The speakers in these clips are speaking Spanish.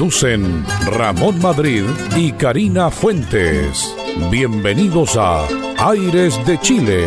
Conducen Ramón Madrid y Karina Fuentes. Bienvenidos a Aires de Chile.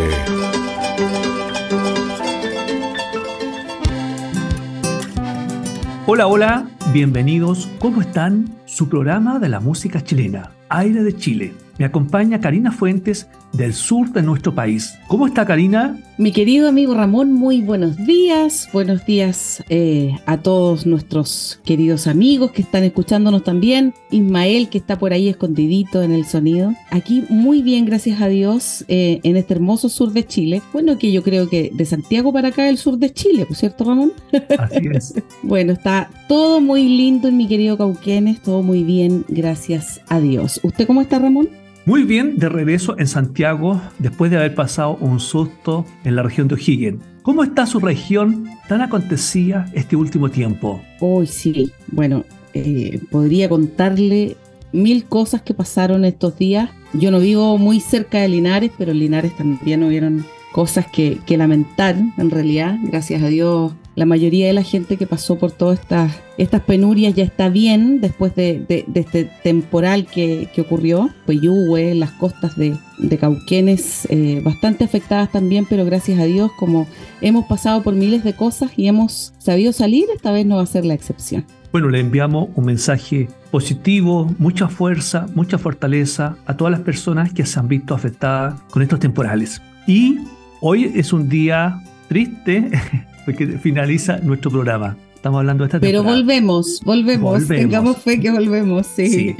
Hola, hola, bienvenidos. ¿Cómo están? Su programa de la música chilena, Aire de Chile me acompaña Karina Fuentes del sur de nuestro país. ¿Cómo está Karina? Mi querido amigo Ramón, muy buenos días. Buenos días eh, a todos nuestros queridos amigos que están escuchándonos también. Ismael, que está por ahí escondidito en el sonido. Aquí muy bien, gracias a Dios, eh, en este hermoso sur de Chile. Bueno, que yo creo que de Santiago para acá el sur de Chile, ¿por cierto, Ramón? Así es. bueno, está todo muy lindo en mi querido Cauquenes, todo muy bien, gracias a Dios. ¿Usted cómo está, Ramón? Muy bien, de regreso en Santiago después de haber pasado un susto en la región de O'Higgins. ¿Cómo está su región tan acontecida este último tiempo? Hoy sí, bueno, eh, podría contarle mil cosas que pasaron estos días. Yo no vivo muy cerca de Linares, pero en Linares también hubieron cosas que, que lamentar, en realidad. Gracias a Dios la mayoría de la gente que pasó por todas estas, estas penurias ya está bien después de, este temporal que, ocurrió. Pues Peyúgue, las costas de, Cauquenes, eh, bastante afectadas también, pero gracias a Dios, como hemos pasado por miles de cosas y hemos sabido salir, esta vez no va a ser la excepción. Bueno, le enviamos un mensaje positivo, mucha fuerza, mucha fortaleza a todas las personas que se han visto afectadas con estos temporales. Y hoy es un día triste porque finaliza nuestro programa. Estamos hablando de esta Pero volvemos, volvemos, Tengamos fe que volvemos, sí.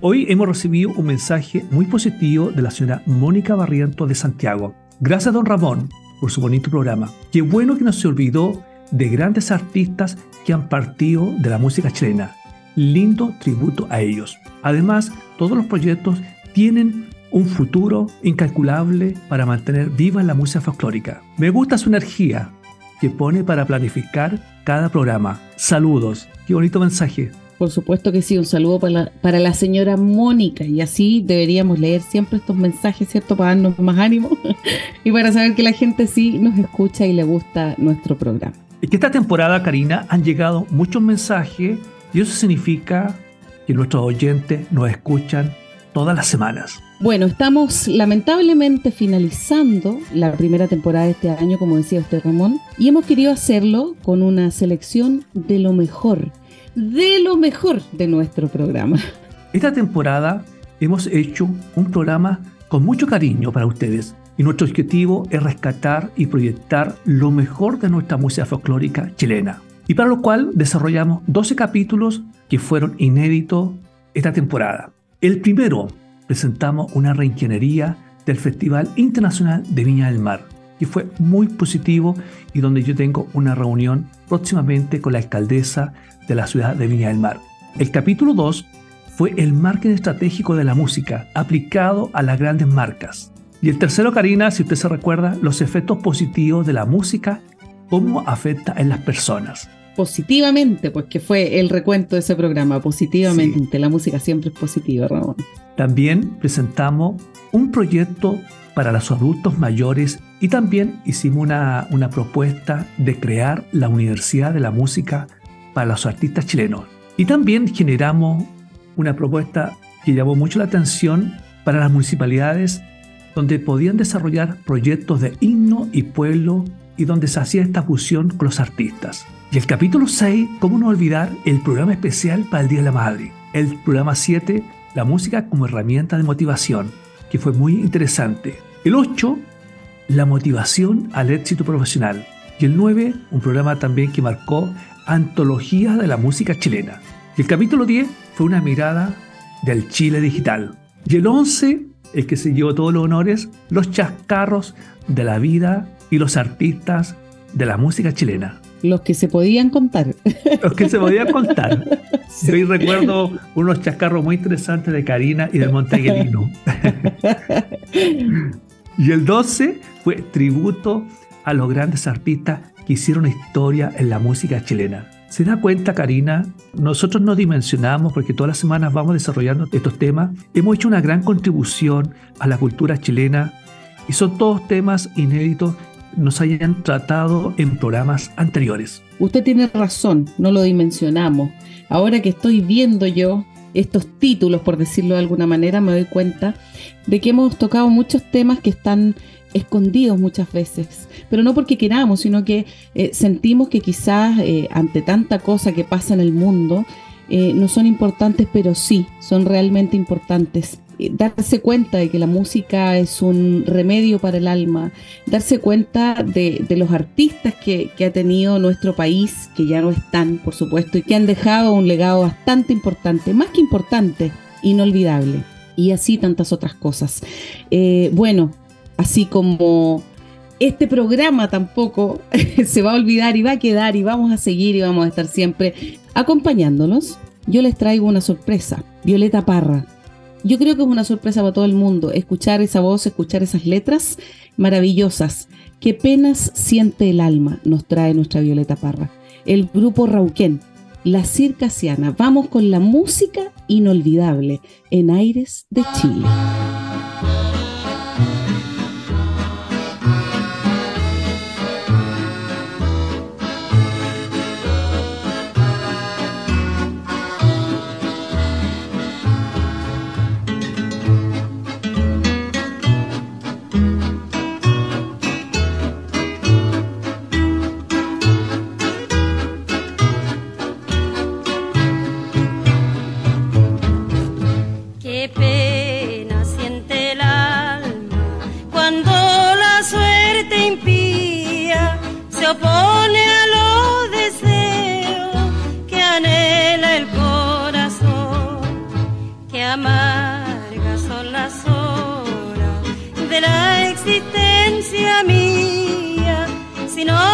Hoy hemos recibido un mensaje muy positivo de la señora Mónica Barrientos de Santiago. Gracias, don Ramón, por su bonito programa. Qué bueno que no se olvidó de grandes artistas que han partido de la música chilena. Lindo tributo a ellos. Además, todos los proyectos tienen un futuro incalculable para mantener viva la música folclórica. Me gusta su energía, que pone para planificar cada programa. Saludos, qué bonito mensaje. Por supuesto que sí, un saludo para la, para la señora Mónica y así deberíamos leer siempre estos mensajes, ¿cierto? Para darnos más ánimo y para saber que la gente sí nos escucha y le gusta nuestro programa. Y que esta temporada, Karina, han llegado muchos mensajes y eso significa que nuestros oyentes nos escuchan todas las semanas. Bueno, estamos lamentablemente finalizando la primera temporada de este año, como decía usted Ramón, y hemos querido hacerlo con una selección de lo mejor, de lo mejor de nuestro programa. Esta temporada hemos hecho un programa con mucho cariño para ustedes y nuestro objetivo es rescatar y proyectar lo mejor de nuestra música folclórica chilena. Y para lo cual desarrollamos 12 capítulos que fueron inéditos esta temporada. El primero, presentamos una reingeniería del Festival Internacional de Viña del Mar, que fue muy positivo y donde yo tengo una reunión próximamente con la alcaldesa de la ciudad de Viña del Mar. El capítulo 2 fue el marketing estratégico de la música aplicado a las grandes marcas. Y el tercero, Karina, si usted se recuerda, los efectos positivos de la música, cómo afecta en las personas positivamente, pues que fue el recuento de ese programa, positivamente. La música siempre es positiva, Ramón. También presentamos un proyecto para los adultos mayores y también hicimos una, una propuesta de crear la Universidad de la Música para los artistas chilenos. Y también generamos una propuesta que llamó mucho la atención para las municipalidades donde podían desarrollar proyectos de himno y pueblo y donde se hacía esta fusión con los artistas. Y el capítulo 6, ¿cómo no olvidar el programa especial para el Día de la Madre? El programa 7, la música como herramienta de motivación, que fue muy interesante. El 8, la motivación al éxito profesional. Y el 9, un programa también que marcó antología de la música chilena. Y el capítulo 10 fue una mirada del Chile digital. Y el 11, el que se llevó todos los honores, los chascarros de la vida y los artistas de la música chilena. Los que se podían contar. Los que se podían contar. Yo hoy recuerdo unos chascarros muy interesantes de Karina y de Monteguelino. y el 12 fue tributo a los grandes artistas que hicieron historia en la música chilena. ¿Se da cuenta, Karina? Nosotros no dimensionamos porque todas las semanas vamos desarrollando estos temas. Hemos hecho una gran contribución a la cultura chilena y son todos temas inéditos nos hayan tratado en programas anteriores. Usted tiene razón, no lo dimensionamos. Ahora que estoy viendo yo estos títulos, por decirlo de alguna manera, me doy cuenta de que hemos tocado muchos temas que están escondidos muchas veces, pero no porque queramos, sino que eh, sentimos que quizás eh, ante tanta cosa que pasa en el mundo, eh, no son importantes, pero sí, son realmente importantes. Darse cuenta de que la música es un remedio para el alma, darse cuenta de, los artistas que, ha tenido nuestro país, que ya no están, por supuesto, y que han dejado un legado bastante importante, más que importante, inolvidable. Y así tantas otras cosas. bueno, así como este programa tampoco se va a olvidar y va a quedar y vamos a seguir y vamos a estar siempre acompañándonos, yo les traigo una sorpresa. Violeta Parra. Yo creo que es una sorpresa para todo el mundo escuchar esa voz, escuchar esas letras maravillosas. Qué penas siente el alma, nos trae nuestra Violeta Parra. El grupo Rauquén, la circasiana. Vamos con la música inolvidable en Aires de Chile. Pinoy!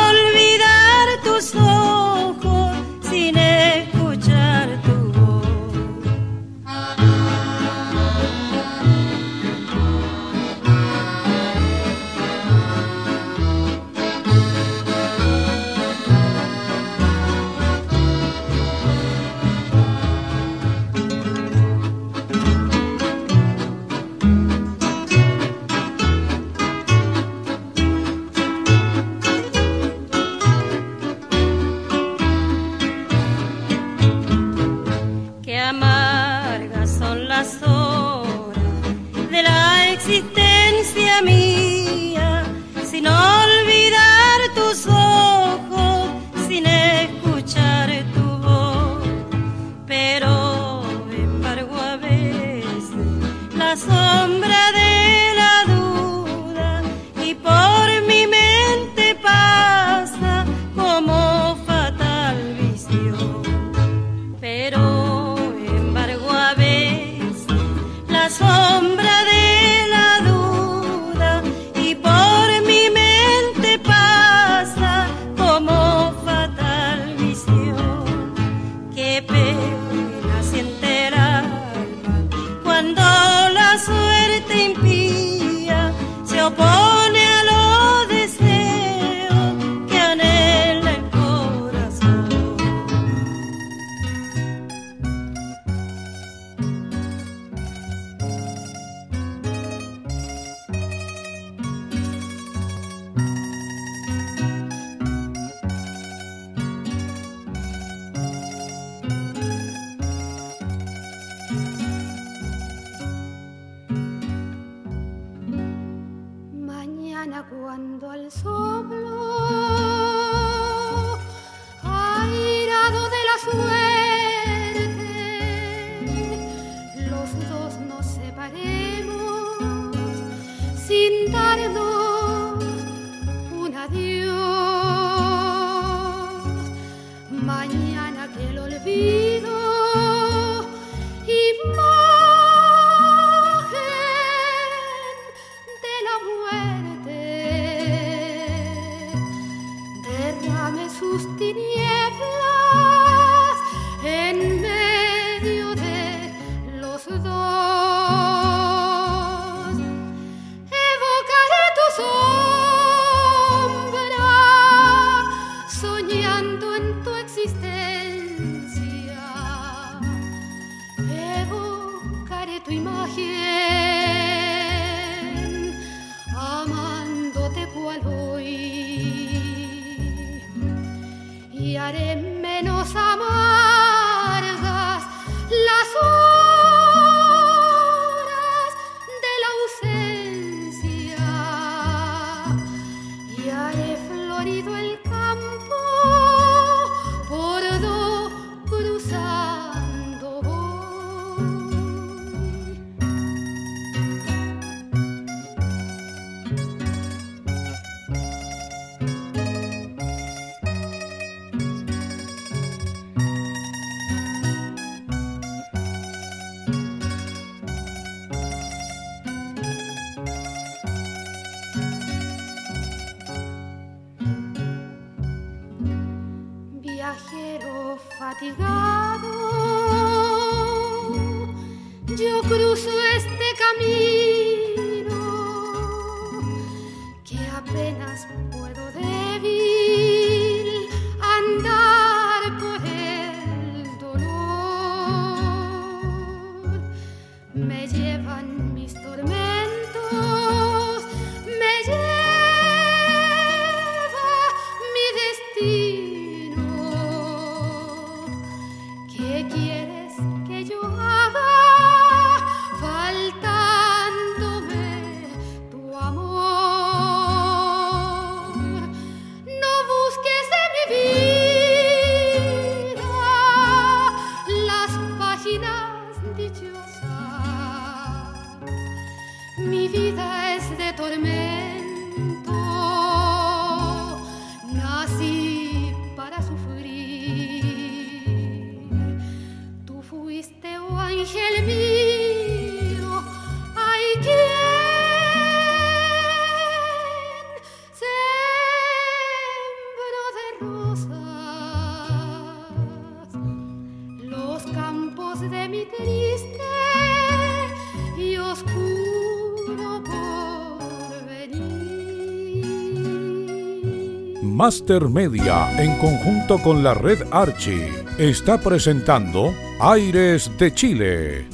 Master Media, en conjunto con la red Archie, está presentando Aires de Chile.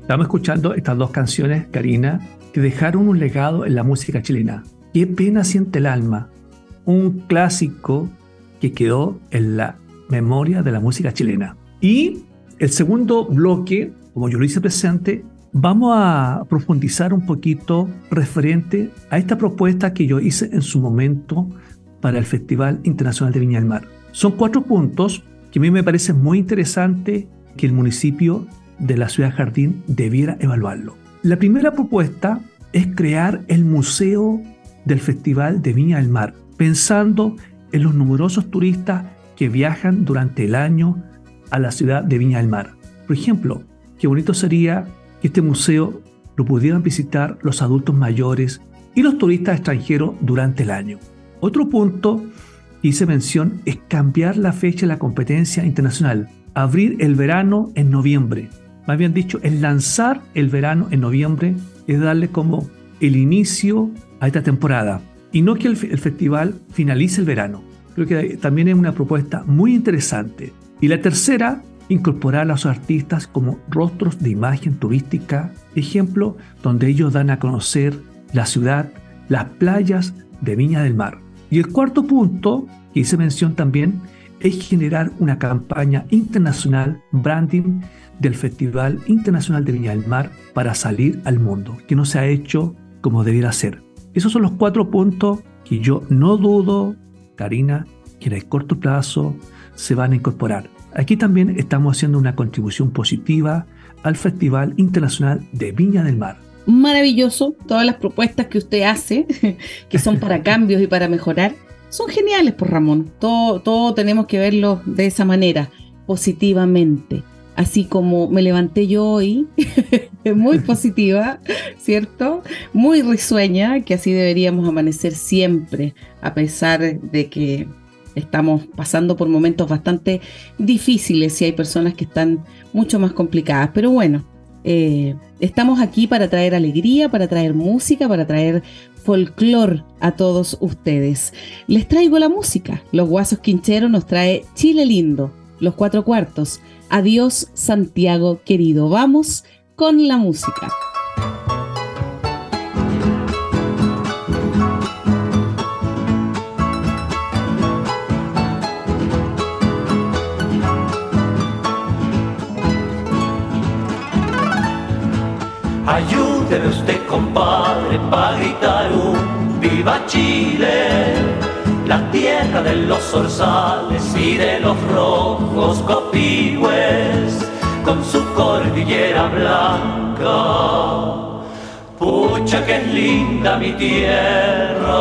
Estamos escuchando estas dos canciones, Karina, que dejaron un legado en la música chilena. Qué pena siente el alma. Un clásico que quedó en la memoria de la música chilena. Y el segundo bloque, como yo lo hice presente, vamos a profundizar un poquito referente a esta propuesta que yo hice en su momento para el Festival Internacional de Viña del Mar. Son cuatro puntos que a mí me parece muy interesante que el municipio de la ciudad Jardín debiera evaluarlo. La primera propuesta es crear el Museo del Festival de Viña del Mar, pensando en los numerosos turistas que viajan durante el año a la ciudad de Viña del Mar. Por ejemplo, qué bonito sería que este museo lo pudieran visitar los adultos mayores y los turistas extranjeros durante el año. Otro punto que hice mención es cambiar la fecha de la competencia internacional, abrir el verano en noviembre. Más bien dicho, el lanzar el verano en noviembre es darle como el inicio a esta temporada y no que el, el festival finalice el verano. Creo que también es una propuesta muy interesante. Y la tercera, incorporar a los artistas como rostros de imagen turística, ejemplo, donde ellos dan a conocer la ciudad, las playas de Viña del Mar. Y el cuarto punto, que hice mención también, es generar una campaña internacional, branding del Festival Internacional de Viña del Mar para salir al mundo, que no se ha hecho como debiera ser. Esos son los cuatro puntos que yo no dudo, Karina, que en el corto plazo se van a incorporar. Aquí también estamos haciendo una contribución positiva al Festival Internacional de Viña del Mar maravilloso. Todas las propuestas que usted hace, que son para cambios y para mejorar, son geniales, por Ramón. Todo, todo tenemos que verlo de esa manera, positivamente. Así como me levanté yo hoy, muy positiva, ¿cierto? Muy risueña, que así deberíamos amanecer siempre, a pesar de que estamos pasando por momentos bastante difíciles y hay personas que están mucho más complicadas. Pero bueno, eh, estamos aquí para traer alegría, para traer música, para traer folclor a todos ustedes. Les traigo la música. Los Guasos Quincheros nos trae Chile Lindo, los cuatro cuartos. Adiós Santiago querido. Vamos con la música. Ayúdeme usted, compadre, para gritar un viva Chile, la tierra de los zorzales y de los rojos copihues, con su cordillera blanca. Pucha que es linda mi tierra,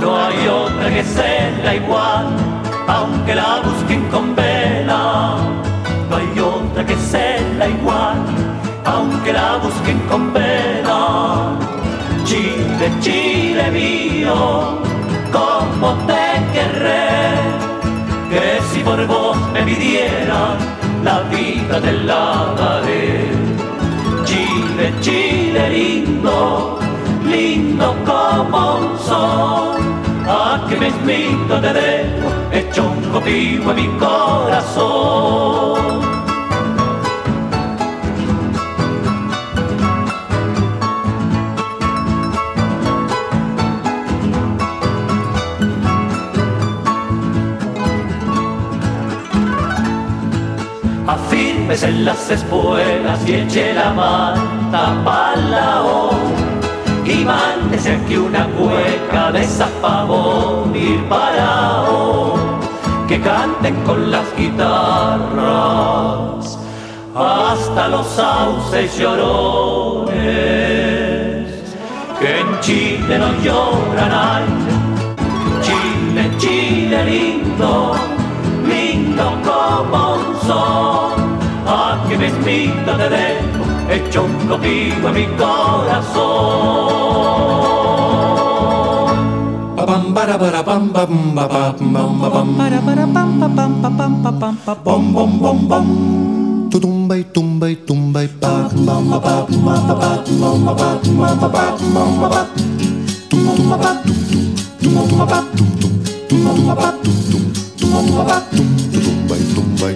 no hay otra que sea igual, aunque la busquen con vela, no hay otra que sea igual aunque la busquen con vela. Chile, Chile mío, como te querré, que si por vos me pidieran la vida del daré. Chile, Chile lindo, lindo como un sol. A que mismito te dejo, hecho un copio en mi corazón. En las espuelas y eche la manta para y mándese aquí una cueca de zapabón y parao que canten con las guitarras hasta los sauces llorones que en Chile no lloran ay Chile, Chile lindo lindo como un sol que mismita te dejo, hecho un contigo en mi corazón. Bam para para pam pam pam pam pam para para pam pam pam pam pam pam pam bom tumba y tumba y tumba y pa pam pa pa pa pa pa pa pa pa pa pa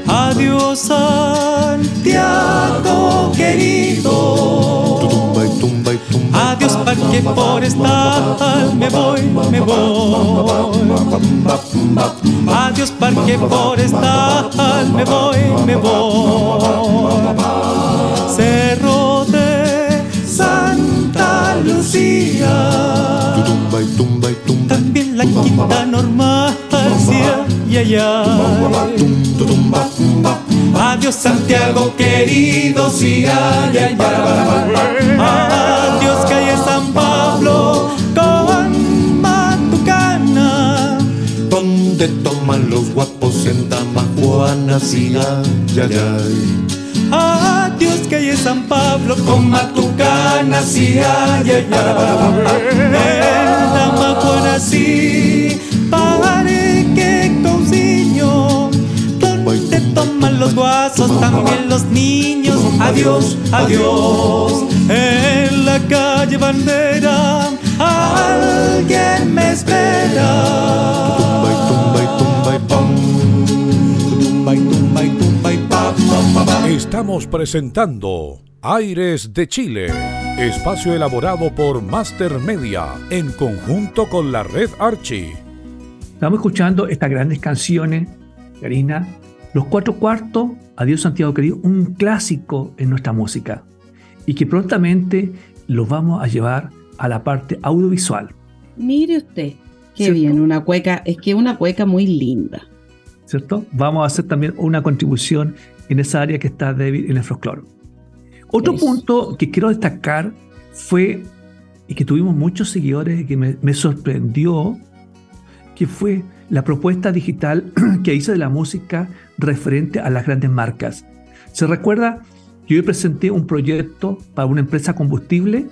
Adiós Santiago querido. Adiós Parque Forestal, me voy, me voy. Adiós Parque Forestal, me voy, me voy. Cerro de Santa Lucía. También la quinta normal, Adiós Santiago querido, sí, ay, ay, Adiós calle San Pablo con Matucana. Donde toman los guapos en Damajuana, sí, ay, ay, ay. Adiós calle San Pablo con Matucana, sí, ay, ay, ay. En Damajuana, sí, los guasos, también los niños. Adiós, adiós. En la calle bandera, alguien me espera. Estamos presentando Aires de Chile, espacio elaborado por Master Media en conjunto con la red Archie. Estamos escuchando estas grandes canciones, Karina, los cuatro cuartos, Adiós Santiago querido, un clásico en nuestra música y que prontamente lo vamos a llevar a la parte audiovisual. Mire usted, qué bien, una cueca, es que una cueca muy linda. ¿Cierto? Vamos a hacer también una contribución en esa área que está débil en el folclore. Otro punto que quiero destacar fue, y que tuvimos muchos seguidores y que me, me sorprendió, que fue la propuesta digital que hice de la música referente a las grandes marcas. ¿Se recuerda? Yo presenté un proyecto para una empresa combustible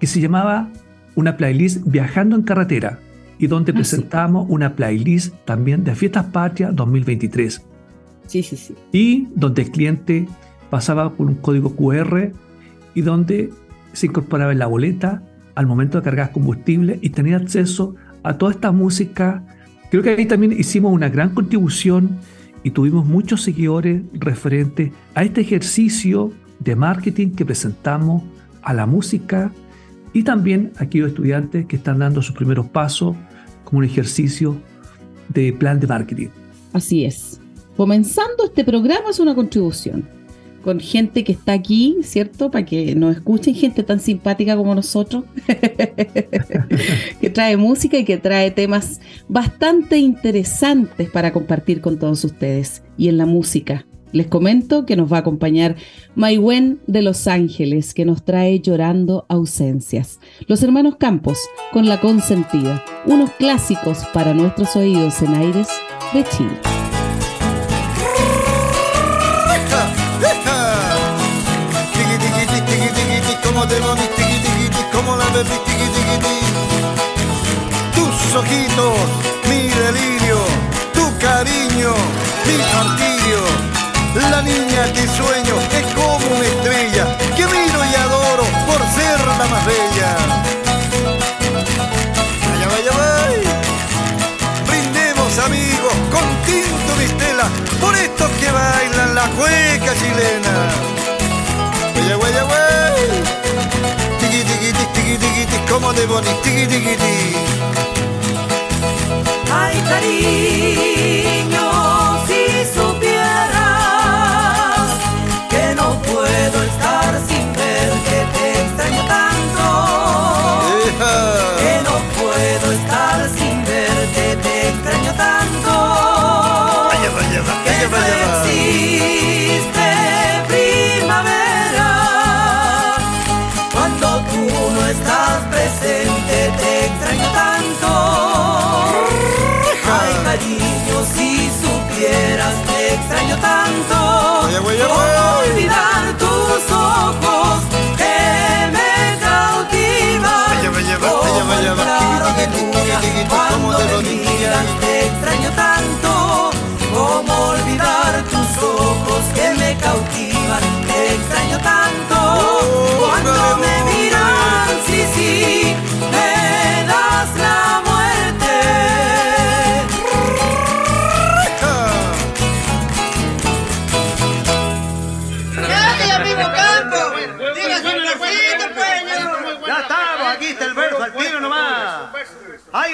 que se llamaba una playlist Viajando en Carretera y donde ah, presentamos una playlist también de Fiestas Patrias 2023. Sí, sí, sí. Y donde el cliente pasaba por un código QR y donde se incorporaba en la boleta al momento de cargar combustible y tenía acceso a toda esta música. Creo que ahí también hicimos una gran contribución y tuvimos muchos seguidores referentes a este ejercicio de marketing que presentamos a la música y también a aquellos estudiantes que están dando sus primeros pasos como un ejercicio de plan de marketing. Así es. Comenzando este programa es una contribución. Con gente que está aquí, ¿cierto? Para que nos escuchen, gente tan simpática como nosotros, que trae música y que trae temas bastante interesantes para compartir con todos ustedes. Y en la música, les comento que nos va a acompañar Maywen de Los Ángeles, que nos trae Llorando Ausencias. Los hermanos Campos, con La Consentida, unos clásicos para nuestros oídos en aires de Chile. Tus ojitos, mi delirio, tu cariño, mi martirio la niña que sueño es como una estrella que miro y adoro por ser la más bella. Vaya, vaya, vaya. Brindemos amigos con tinto de estela por estos que bailan la cueca chilena. Vaya, vaya, vaya. Tiqui, tiqui, tiqui, tiqui, tiqui, como de bonito, tiqui, tiqui, tiqui. Ay, cariño, miras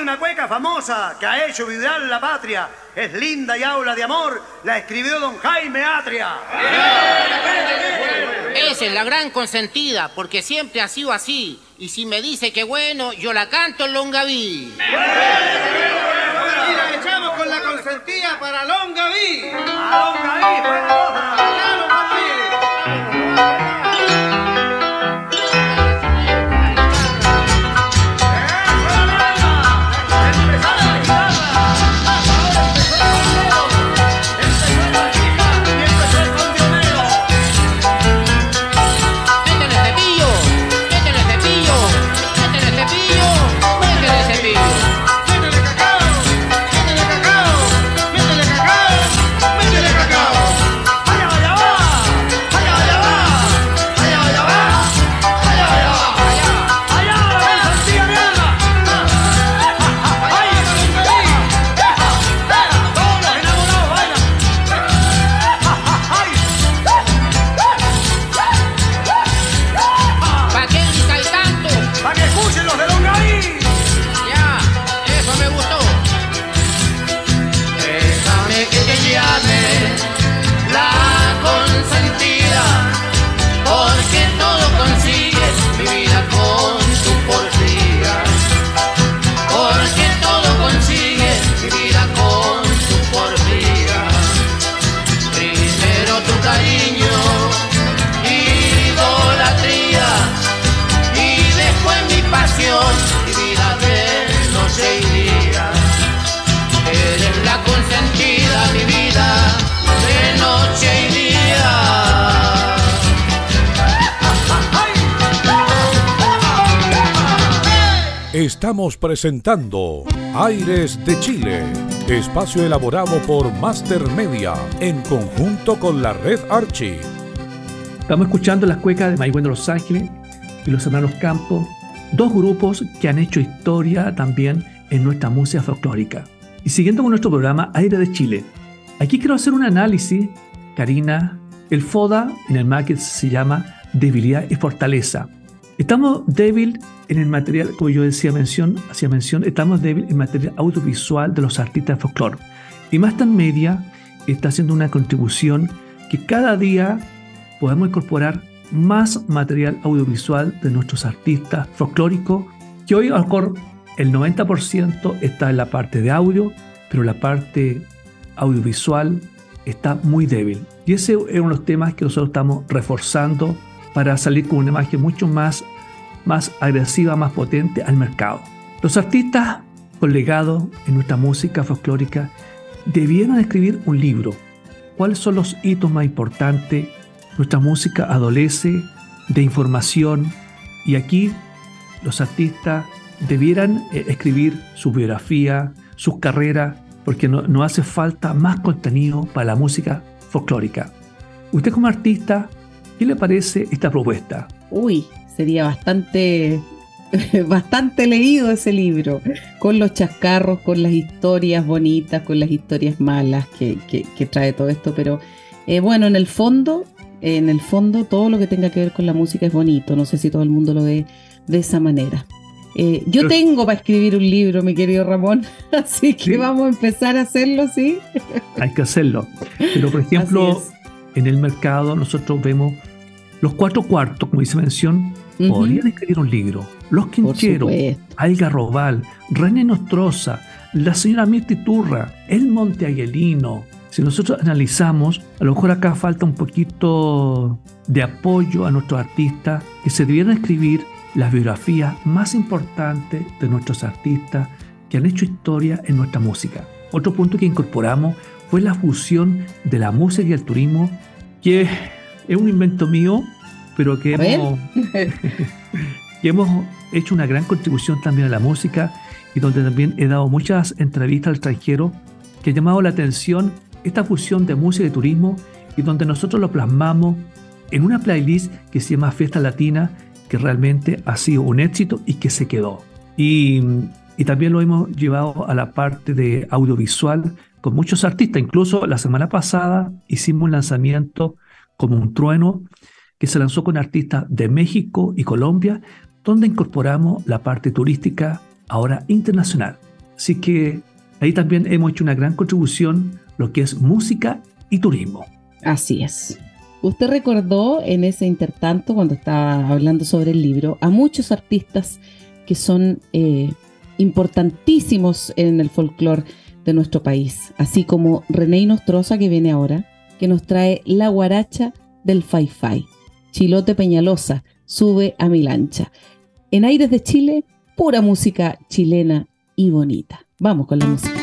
una cueca famosa que ha hecho vibrar la patria. Es linda y habla de amor. La escribió don Jaime Atria. Esa es la gran consentida, porque siempre ha sido así. Y si me dice que bueno, yo la canto en Longaví. Y la echamos con la consentida para Longaví. A Longaví, para presentando Aires de Chile, espacio elaborado por Master Media en conjunto con la red Archie. Estamos escuchando las cuecas de Maigüen de Los Ángeles y los hermanos Campos, dos grupos que han hecho historia también en nuestra música folclórica. Y siguiendo con nuestro programa Aire de Chile, aquí quiero hacer un análisis, Karina. El FODA en el market se llama debilidad y fortaleza. Estamos débil en el material, como yo decía mención, hacía mención, estamos débil en material audiovisual de los artistas de folclore. Y Master Media está haciendo una contribución que cada día podemos incorporar más material audiovisual de nuestros artistas folclóricos, que hoy a lo mejor el 90% está en la parte de audio, pero la parte audiovisual está muy débil. Y ese es uno de los temas que nosotros estamos reforzando para salir con una imagen mucho más, más agresiva, más potente al mercado. Los artistas con legado en nuestra música folclórica debieron escribir un libro. ¿Cuáles son los hitos más importantes? Nuestra música adolece de información y aquí los artistas debieran eh, escribir su biografía, sus carreras, porque no, no hace falta más contenido para la música folclórica. Usted como artista, ¿qué le parece esta propuesta? Uy, sería bastante bastante leído ese libro, con los chascarros, con las historias bonitas, con las historias malas que, trae todo esto, pero eh, bueno, en el fondo, en el fondo todo lo que tenga que ver con la música es bonito, no sé si todo el mundo lo ve de esa manera. Eh, yo tengo para escribir un libro, mi querido Ramón, así que vamos a empezar a hacerlo, ¿sí? Hay que hacerlo. Pero, por ejemplo, en el mercado nosotros vemos los cuatro cuartos, como dice mención, podrían escribir un libro. Los Quincheros, Algarrobal, René Nostroza, la señora Mirti Turra, el Monte Aguelino. Si nosotros analizamos, a lo mejor acá falta un poquito de apoyo a nuestros artistas que se debieran escribir las biografías más importantes de nuestros artistas que han hecho historia en nuestra música. Otro punto que incorporamos fue la fusión de la música y el turismo, que es un invento mío, pero que hemos, que hemos hecho una gran contribución también a la música y donde también he dado muchas entrevistas al extranjero que han llamado la atención esta fusión de música y turismo y donde nosotros lo plasmamos en una playlist que se llama Fiesta Latina, que realmente ha sido un éxito y que se quedó. Y, y también lo hemos llevado a la parte de audiovisual con muchos artistas. Incluso la semana pasada hicimos un lanzamiento como un trueno que se lanzó con artistas de México y Colombia, donde incorporamos la parte turística ahora internacional. Así que ahí también hemos hecho una gran contribución lo que es música y turismo. Así es. Usted recordó en ese intertanto, cuando estaba hablando sobre el libro, a muchos artistas que son eh, importantísimos en el folclore de nuestro país, así como René Nostroza, que viene ahora, que nos trae la guaracha del Fai Chilote Peñalosa, sube a mi lancha. En Aires de Chile, pura música chilena y bonita. Vamos con la música.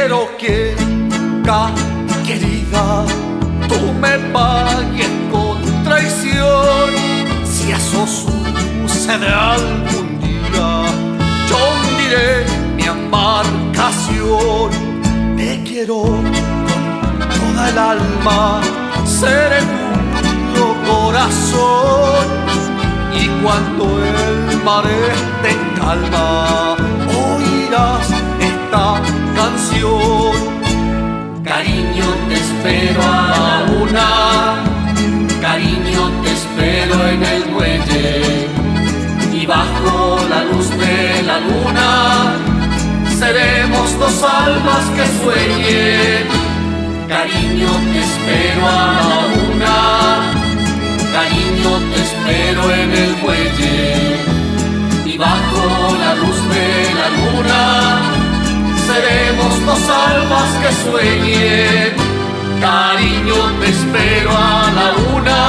Quiero que querida, tú me pagues con traición. Si eso sucede algún día, yo hundiré mi embarcación. Te quiero con toda el alma, seré tuyo corazón. Y cuando el mar esté en calma, oirás esta Cariño, te espero a la una. Cariño, te espero en el muelle. Y bajo la luz de la luna seremos dos almas que sueñen. Cariño, te espero a la una. Cariño, te espero en el muelle. Y bajo la luz de la luna seremos dos almas que sueñen. Cariño, te espero a la una.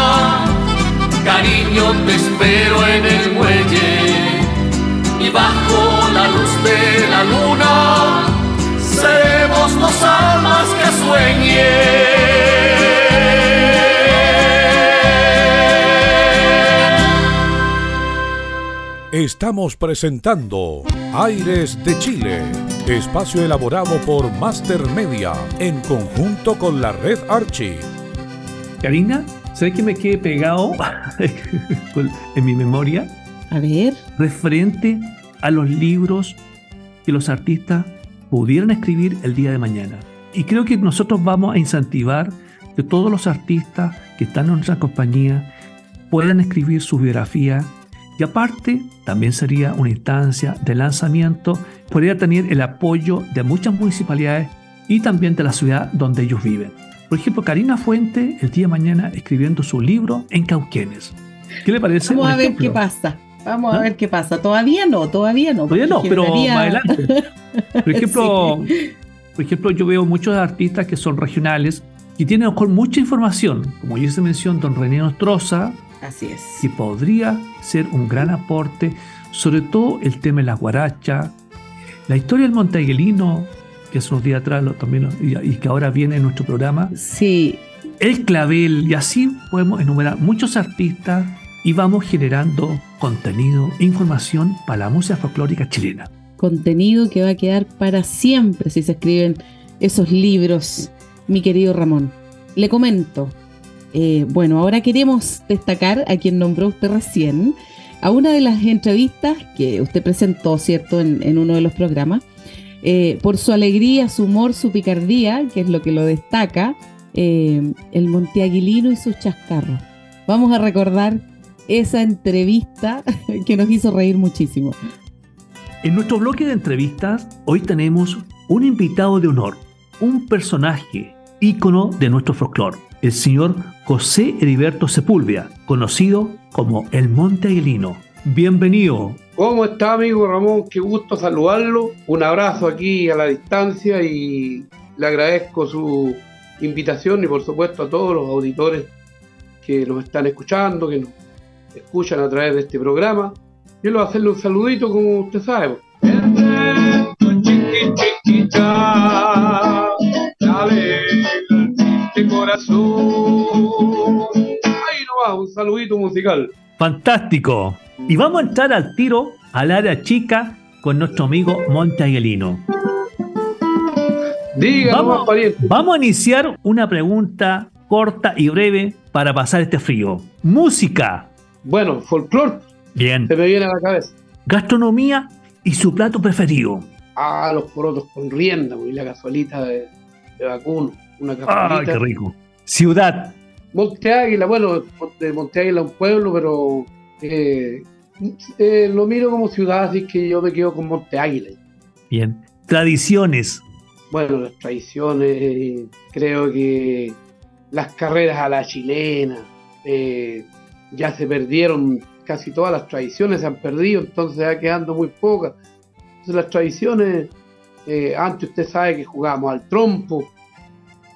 Cariño, te espero en el muelle. Y bajo la luz de la luna, seremos dos almas que sueñen. Estamos presentando Aires de Chile, espacio elaborado por Master Media en conjunto con la red Archie. Karina, ¿sabes que me quedé pegado en mi memoria? A ver. Referente a los libros que los artistas pudieran escribir el día de mañana. Y creo que nosotros vamos a incentivar que todos los artistas que están en nuestra compañía puedan escribir su biografía y aparte, también sería una instancia de lanzamiento, podría tener el apoyo de muchas municipalidades y también de la ciudad donde ellos viven. Por ejemplo, Karina Fuente el día de mañana escribiendo su libro en Cauquenes. ¿Qué le parece? Vamos a ver qué pasa. Vamos ¿Ah? a ver qué pasa. Todavía no, todavía no. Todavía no, pero más adelante. Por ejemplo, sí. por ejemplo, yo veo muchos artistas que son regionales y tienen con mucha información. Como ya se mencionó, don René Nostroza, Así es. Que podría ser un gran aporte, sobre todo el tema de la guaracha, la historia del monteaguilino, que hace unos días atrás lo, también y, y, que ahora viene en nuestro programa. Sí. El clavel, y así podemos enumerar muchos artistas y vamos generando contenido e información para la música folclórica chilena. Contenido que va a quedar para siempre si se escriben esos libros, mi querido Ramón. Le comento, eh, bueno, ahora queremos destacar a quien nombró usted recién, a una de las entrevistas que usted presentó, ¿cierto?, en, uno de los programas, eh, por su alegría, su humor, su picardía, que es lo que lo destaca, eh, el monteaguilino y sus chascarros. Vamos a recordar esa entrevista que nos hizo reír muchísimo. En nuestro bloque de entrevistas, hoy tenemos un invitado de honor, un personaje ícono de nuestro folclore, el señor José Heriberto Sepúlveda, conocido como el Monte Aguilino. Bienvenido. ¿Cómo está, amigo Ramón? Qué gusto saludarlo. Un abrazo aquí a la distancia y le agradezco su invitación y, por supuesto, a todos los auditores que nos están escuchando, que nos escuchan a través de este programa. Quiero hacerle un saludito, como usted sabe. Dale, corazón. Ahí no va, saludito musical. Fantástico. Y vamos a entrar al tiro al área chica con nuestro amigo Monte Aguilino. Diga, Vamos, vamos a iniciar una pregunta corta y breve para pasar este frío. Música. Bueno, folclore Bien. se me viene a la cabeza. Gastronomía y su plato preferido. Ah, los porotos con rienda, y la cazuelita de, de vacuno. Una ¡Ay, cazuelita. qué rico! Ciudad. Monte Águila, bueno, de Monte Águila es un pueblo, pero eh, eh, lo miro como ciudad, así que yo me quedo con Monte Águila. Bien. Tradiciones. Bueno, las tradiciones, eh, creo que las carreras a la chilena, ya se perdieron casi todas las tradiciones, se han perdido, entonces va quedando muy pocas. Entonces las tradiciones, antes usted sabe que jugábamos al trompo,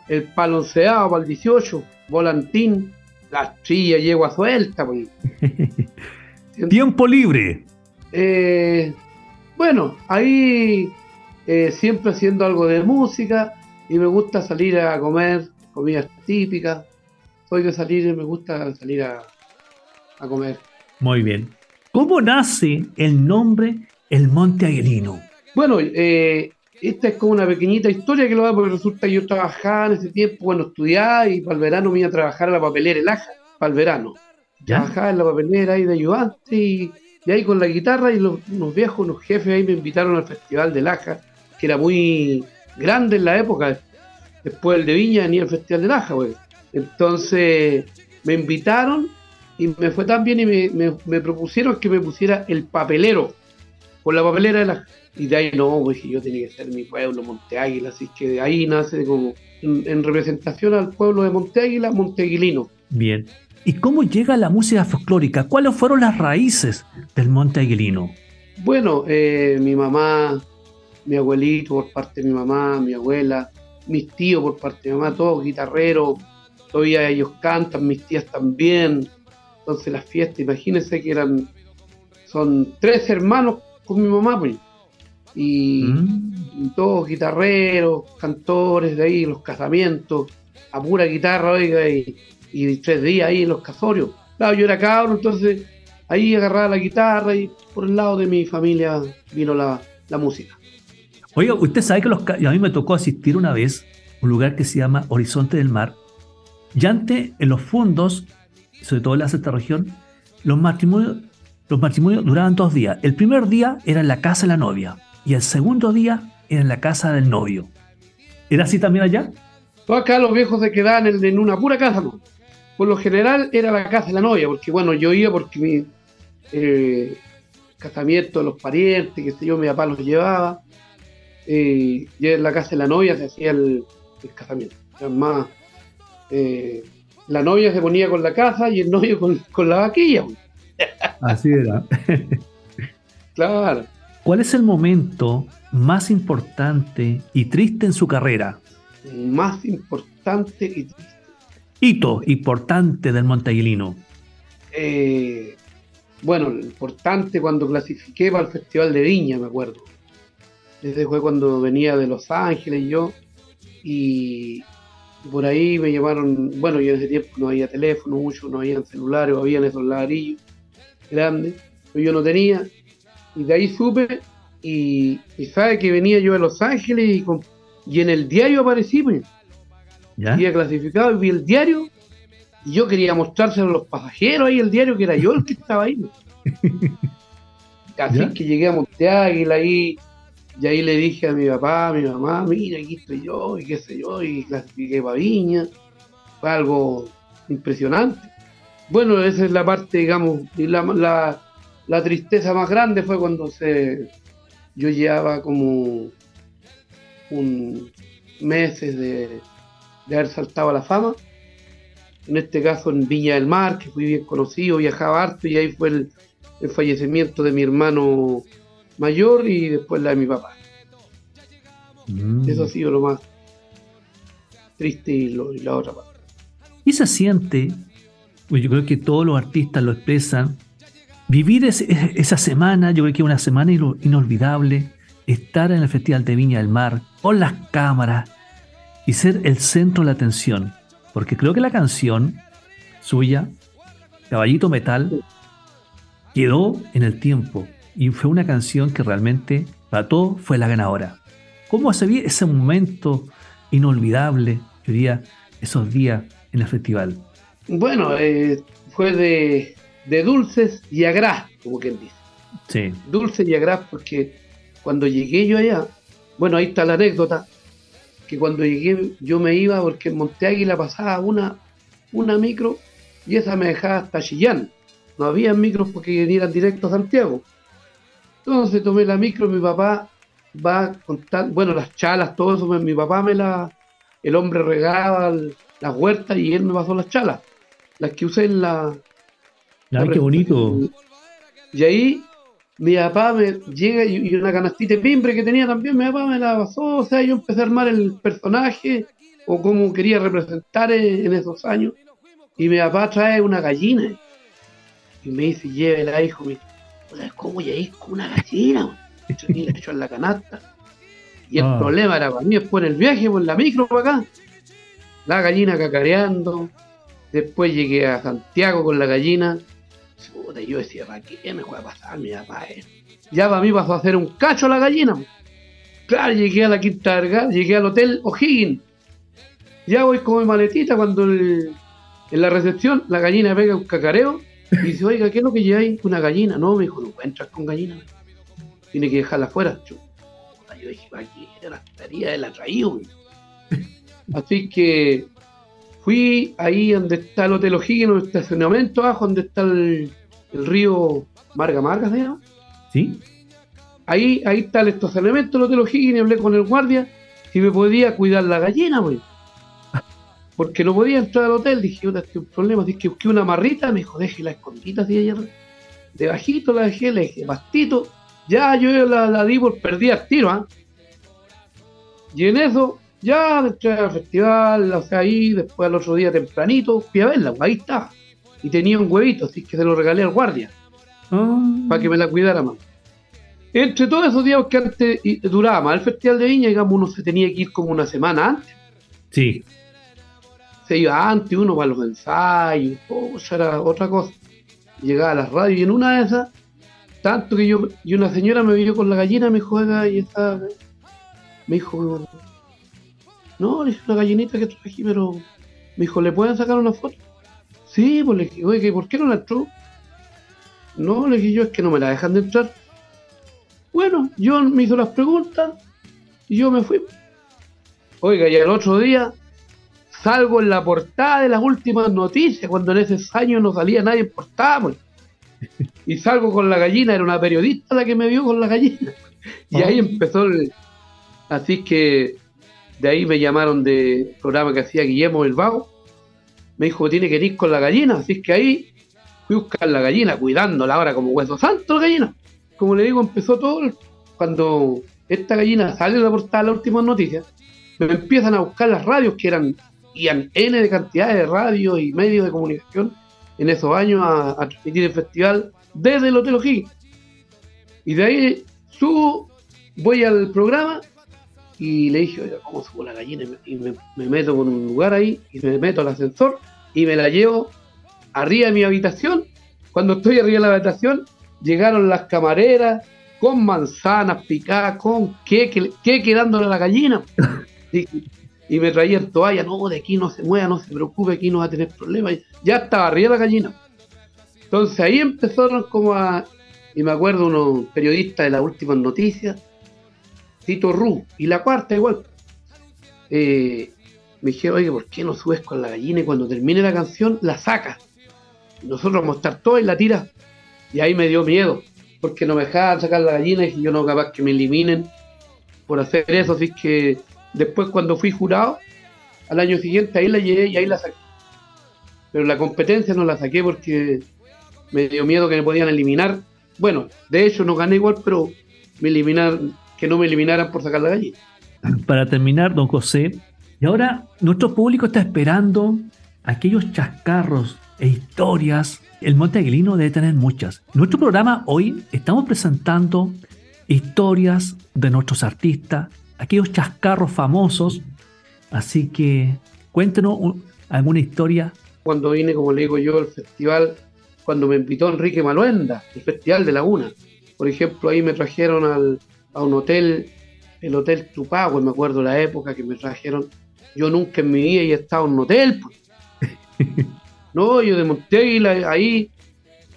el palonceado para el 18, volantín, la trilla yegua suelta. Pues. Tiempo libre. Eh, bueno, ahí eh, siempre haciendo algo de música y me gusta salir a comer comidas típicas. Soy de salir y me gusta salir a, a comer. Muy bien. ¿Cómo nace el nombre El Monte Aguilino? Bueno, eh, esta es como una pequeñita historia que lo hago porque resulta que yo trabajaba en ese tiempo cuando estudiaba y para el verano me iba a trabajar a la papelera El Aja, para el verano. ¿Ya? Trabajaba en la papelera ahí de ayudante y, y ahí con la guitarra y los, unos viejos, unos jefes ahí me invitaron al Festival del Aja, que era muy grande en la época. Después el de Viña venía el Festival del Aja, güey. Entonces me invitaron y me fue tan bien y me, me- me propusieron que me pusiera el papelero por la papelera de la y de ahí no, pues yo tenía que ser mi pueblo, Monte Águila, así que de ahí nace como en, en representación al pueblo de Monte Águila, Monteaguilino. Bien. ¿Y cómo llega la música folclórica? ¿Cuáles fueron las raíces del Monte Aguilino? Bueno, eh, mi mamá, mi abuelito por parte de mi mamá, mi abuela, mis tíos por parte de mi mamá, todos guitarreros, todavía ellos cantan, mis tías también. Entonces las fiestas, imagínense que eran, son tres hermanos con mi mamá, pues. Y, y todos guitarreros, cantores de ahí, los casamientos, a pura guitarra, oiga, y, y tres días ahí en los casorios. Claro, yo era cabro, entonces ahí agarraba la guitarra y por el lado de mi familia vino la, la música. Oiga, usted sabe que los, a mí me tocó asistir una vez a un lugar que se llama Horizonte del Mar. Y antes, en los fondos, sobre todo en la sexta región, los matrimonios, los matrimonios duraban dos días. El primer día era en la casa de la novia y el segundo día era en la casa del novio. ¿Era así también allá? Acá los viejos se quedaban en, en una pura casa, ¿no? Por lo general era la casa de la novia, porque bueno, yo iba porque mi eh, casamiento de los parientes, que sé yo, mi papá los llevaba. eh, y en la casa de la novia se hacía el, el casamiento. Además, eh, la novia se ponía con la casa y el novio con, con la vaquilla. Así era. Claro. ¿Cuál es el momento más importante y triste en su carrera? Más importante y Hito importante del Monte Aguilino. eh, bueno, importante cuando clasifiqué para el Festival de Viña, me acuerdo. Ese fue cuando venía de Los Ángeles yo, y por ahí me llamaron, bueno, yo en ese tiempo no había teléfono mucho, no había celulares, habían esos ladrillos grandes, pero yo no tenía, y de ahí supe, y, y sabe que venía yo de Los Ángeles y, con- y en el diario aparecí, pues. ¿Ya? Había clasificado y vi el diario y yo quería mostrárselo a los pasajeros ahí el diario que era yo el que estaba ahí. Así ¿Ya? que llegué a Monte Águila ahí y ahí le dije a mi papá, a mi mamá, mira, aquí estoy yo y qué sé yo, y clasifiqué para Viña. Fue algo impresionante. Bueno, esa es la parte, digamos, la, la, la tristeza más grande fue cuando se yo llevaba como un meses de, de haber saltado a la fama. En este caso en Viña del Mar, que fui bien conocido, viajaba harto y ahí fue el, el fallecimiento de mi hermano mayor y después la de mi papá. Mm. Eso ha sido lo más triste y, lo- y la otra parte. Y se siente, pues yo creo que todos los artistas lo expresan, vivir ese- esa semana, yo creo que es una semana ino- inolvidable, estar en el Festival de Viña del Mar, con las cámaras y ser el centro de la atención. Porque creo que la canción suya Caballito Metal quedó en el tiempo y fue una canción que realmente para todos fue la ganadora. ¿Cómo se vio ese momento inolvidable, yo diría, esos días en el festival? Bueno, eh, fue de, de dulces y agrás, como quien dice. Sí. Dulces y agrás porque cuando llegué yo allá, bueno, ahí está la anécdota, que cuando llegué yo me iba porque en Monte Águila pasaba una, una micro y esa me dejaba hasta Chillán. No había micros porque eran directo a Santiago. Entonces tomé la micro, mi papá va a contar, bueno, las chalas, todo eso, mi papá me la, el hombre regaba las huertas y él me pasó las chalas, las que usé en la... Ay, qué bonito. Y ahí mi papá me llega y, y una canastita de pimbre que tenía también, mi papá me la pasó, o sea, yo empecé a armar el personaje o cómo quería representar en, en esos años. Y mi papá trae una gallina y me dice, llévela, hijo mío. ¿Sabes cómo llegué con una gallina? man?" Y la echó en la canasta. Y el Ah. problema era para mí después en el viaje, por la micro para acá. La gallina cacareando. Después llegué a Santiago con la gallina. Puta, yo decía, ¿para qué me fue a pasar mi papá? eh?". Ya para mí pasó a hacer un cacho la gallina. Claro, llegué a la Quinta Vergara, llegué al hotel O'Higgins. Ya voy con mi maletita cuando el- en la recepción la gallina pega un cacareo y dice, oiga, ¿qué es lo que lleváis? Una gallina. No, me dijo, no puede entrar con gallina. Tiene que dejarla afuera. Yo, yo dije, ¿para qué? La estaría de la traído. güey". Así que fui ahí donde está el Hotel O'Higgins, en el estacionamiento abajo, donde está el, el río Marga Marga, ¿se llama? ¿Sí? Ahí, ahí está el estacionamiento del Hotel O'Higgins y hablé con el guardia si me podía cuidar la gallina, güey. Porque no podía entrar al hotel, dije, "Puta, este es un problema, así que busqué una marrita, me dijo, deje la escondita así ayer. Debajito la dejé, le dije, pastito, ya yo la, la di por perdida al tiro, ¿ah? Y en eso, ya entré al festival, o sea, ahí, después al otro día tempranito, fui a verla, ahí estaba. Y tenía un huevito, así que se lo regalé al guardia, Ah, para que me la cuidara más. Entre todos esos días que antes duraba más el Festival de Viña, digamos, uno se tenía que ir como una semana antes. Sí. Se iba antes, uno para los ensayos, oh, eso era otra cosa. Llegaba a las radios y en una de esas, tanto que yo, y una señora me vio con la gallina, me dijo, "Oiga, y esa, me dijo, no, le dije una gallinita que traje, pero me dijo, ¿le pueden sacar una foto? Sí, pues le dije, oye, ¿por qué no la entró? No, le dije yo, es que no me la dejan de entrar. Bueno, yo me hizo las preguntas y yo me fui. Oiga, y el otro día salgo en la portada de las últimas noticias, cuando en esos años no salía nadie en portada, pues. Y salgo con la gallina, era una periodista la que me vio con la gallina. Y ahí empezó el... Así que de ahí me llamaron de programa que hacía Guillermo Vago. Me dijo, tiene que ir con la gallina. Así que ahí fui a buscar la gallina, cuidándola ahora como hueso santo la gallina. Como le digo, empezó todo cuando esta gallina sale en la portada de las últimas noticias. Me empiezan a buscar las radios que eran, N de cantidades de radios y medios de comunicación en esos años a, a transmitir el festival desde el Hotel O'Higgins. Y de ahí subo, voy al programa y le dije, oiga, ¿cómo subo la gallina? Y me, meto en un lugar ahí y me meto al ascensor y me la llevo arriba de mi habitación. Cuando estoy arriba de la habitación, llegaron las camareras con manzanas picadas, con queque, queque dándole a la gallina. Y, y me traían toalla, no, de aquí no se mueva, no se preocupe, aquí no va a tener problemas. Ya estaba arriba la gallina. Entonces ahí empezaron como a, y me acuerdo unos periodistas de las últimas noticias, Tito Ru, y la cuarta igual, eh, me dijeron, oye, ¿por qué no subes con la gallina y cuando termine la canción la sacas? Y nosotros vamos a estar todos en la tira. Y ahí me dio miedo, porque no me dejaban sacar la gallina y yo no capaz que me eliminen por hacer eso. Así que después cuando fui jurado, al año siguiente ahí la llevé y ahí la saqué. Pero la competencia no la saqué porque me dio miedo que me podían eliminar. Bueno, de hecho no gané igual, pero me eliminar, que no me eliminaran por sacar la gallina. Para terminar, don José, y ahora nuestro público está esperando aquellos chascarros e historias. El Monte Aguilino debe tener muchas. En nuestro programa hoy estamos presentando historias de nuestros artistas, aquellos chascarros famosos. Así que cuéntenos un- alguna historia. Cuando vine, como le digo yo, al festival, cuando me invitó Enrique Maluenda, el Festival de Laguna. Por ejemplo, ahí me trajeron al, a un hotel, el Hotel Tupagüe, me acuerdo la época que me trajeron. Yo nunca en mi vida he estado en un hotel. pues. no, yo desmonté ahí,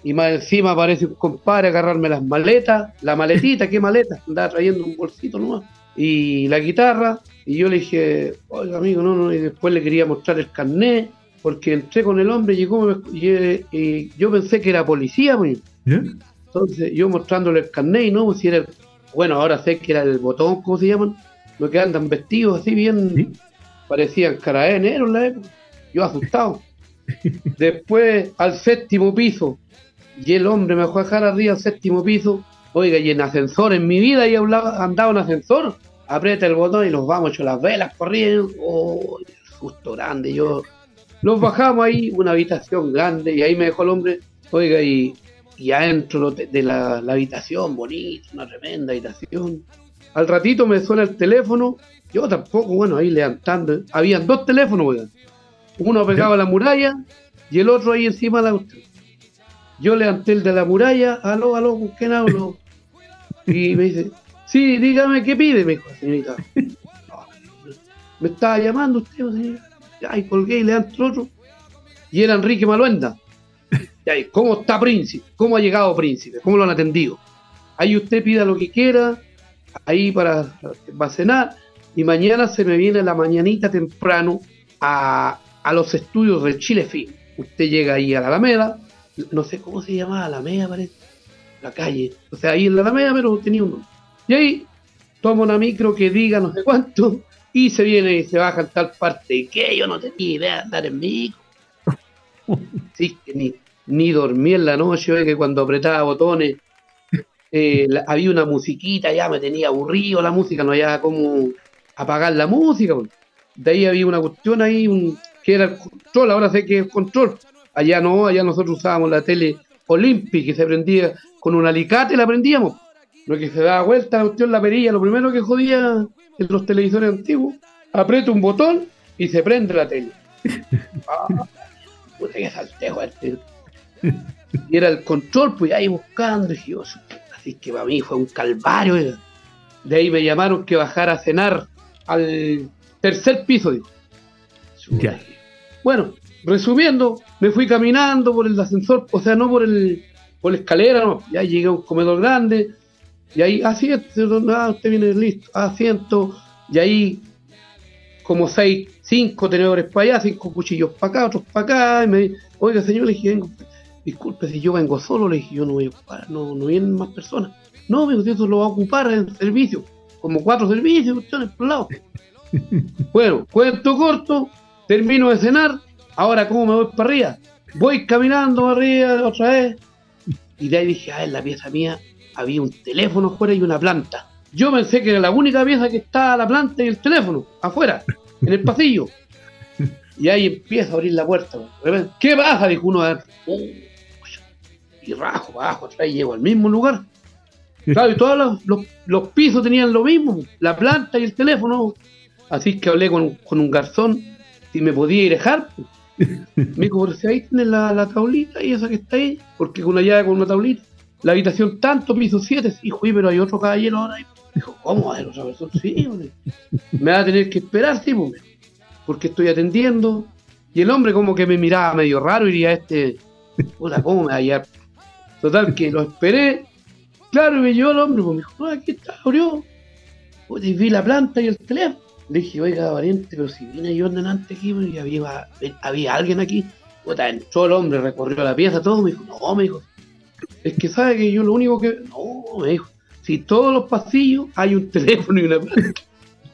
y más encima aparece un compadre a agarrarme las maletas, la maletita, ¿qué maleta? Andaba trayendo un bolsito nomás. Y la guitarra, y yo le dije, oiga amigo, no, no, y después le quería mostrar el carnet, porque entré con el hombre, llegó, y, y yo pensé que era policía, pues. Entonces yo mostrándole el carnet y no, pues, si era el, bueno, ahora sé que era el botón, ¿cómo se llaman? Los que andan vestidos así bien, ¿Sí? parecían carabineros en la época. Yo asustado. Después al séptimo piso, y el hombre me dejó dejar arriba al séptimo piso. Oiga, y en ascensor, en mi vida he andado en ascensor. Aprieta el botón y los vamos, hecho las velas corrían. Oh, el susto grande. Yo los bajamos ahí, una habitación grande, y ahí me dejó el hombre. Oiga, y, y adentro de la, la habitación, bonita, una tremenda habitación. Al ratito me suena el teléfono. Yo tampoco, bueno, ahí levantando. Habían dos teléfonos, oiga. Uno pegado a la muralla y el otro ahí encima de la. Yo levanté el de la muralla, aló, aló, ¿con quién hablo? Y me dice, sí, dígame qué pide, me dijo señorita. Me estaba llamando usted, señora. Ya, y colgué y levanté el otro. Y era Enrique Maluenda. ¿Cómo está Príncipe? ¿Cómo ha llegado Príncipe? ¿Cómo lo han atendido? Ahí usted pida lo que quiera, ahí para, va a cenar. Y mañana se me viene la mañanita temprano a, a los estudios de Chile Film. Usted llega ahí a la Alameda, no sé cómo se llamaba, Alameda parece, la calle. O sea, ahí en la Alameda, pero tenía un nombre. Y ahí toma una micro que diga no sé cuánto y se viene y se baja en tal parte. ¿Y qué? Yo no tenía idea de andar en micro. Sí, que ni, ni dormí en la noche, ve que cuando apretaba botones eh, la- había una musiquita, ya me tenía aburrido la música, no había como apagar la música. pues. De ahí había una cuestión ahí, un, que era el control, ahora sé que es control. Allá no, allá nosotros usábamos la tele Olympic, que se prendía con un alicate, la prendíamos. Lo que se daba vuelta, la cuestión, la perilla, lo primero que jodía en los televisores antiguos, aprieto un botón y se prende la tele. Ah, puta que saltejo este. Y era el control, pues ahí buscando, y dije, yo, así que para mí fue un calvario. oiga. De ahí me llamaron que bajara a cenar al tercer piso, digo. Ya. Bueno, resumiendo, me fui caminando por el ascensor, o sea, no por el por la escalera, no. Ya llegué a un comedor grande, y ahí, asiento, ah, usted viene listo, asiento, y ahí como seis, cinco tenedores para allá, cinco cuchillos para acá, otros para acá, y me oiga señor, le dije, vengo, disculpe si yo vengo solo, le dije, yo no voy a ocupar, no, no vienen más personas. No, me dijo, eso lo va a ocupar en servicio, como cuatro servicios, cuestiones por lado. Bueno, cuento corto, termino de cenar, ahora cómo me voy para arriba. Voy caminando para arriba otra vez, y de ahí dije, ah, en la pieza mía había un teléfono afuera y una planta. Yo pensé que era la única pieza que estaba la planta y el teléfono, afuera, en el pasillo. Y ahí empieza a abrir la puerta. ¿Qué pasa? Dijo uno. a ver. Y rajo para abajo, atrás y llego al mismo lugar. Claro, y todos los, los- pisos tenían lo mismo, la planta y el teléfono. Así que hablé con, con un garzón si me podía ir a dejar. Me dijo, pero si ahí tienes la, la tablita y esa que está ahí, porque con una llave con una tablita. La habitación tanto, piso 7, hijo, y pero hay otro caballero ahora. Dijo, ¿cómo va a otra? Sí, me va a tener que esperar, sí, pues, porque estoy atendiendo. Y el hombre como que me miraba medio raro y diría, este, puta, ¿cómo me va a hallar? Total, que lo esperé. Claro, y me llevó el hombre, pues me dijo, no, aquí está, abrió. Y vi la planta y el teléfono. Le dije, oiga, valiente, pero si vine yo antes aquí, pues, y había, alguien aquí. Puta, entró el hombre, recorrió la pieza, todo, me dijo, no, me dijo, es que sabe que yo lo único que. No, me dijo, si todos los pasillos hay un teléfono y una planta.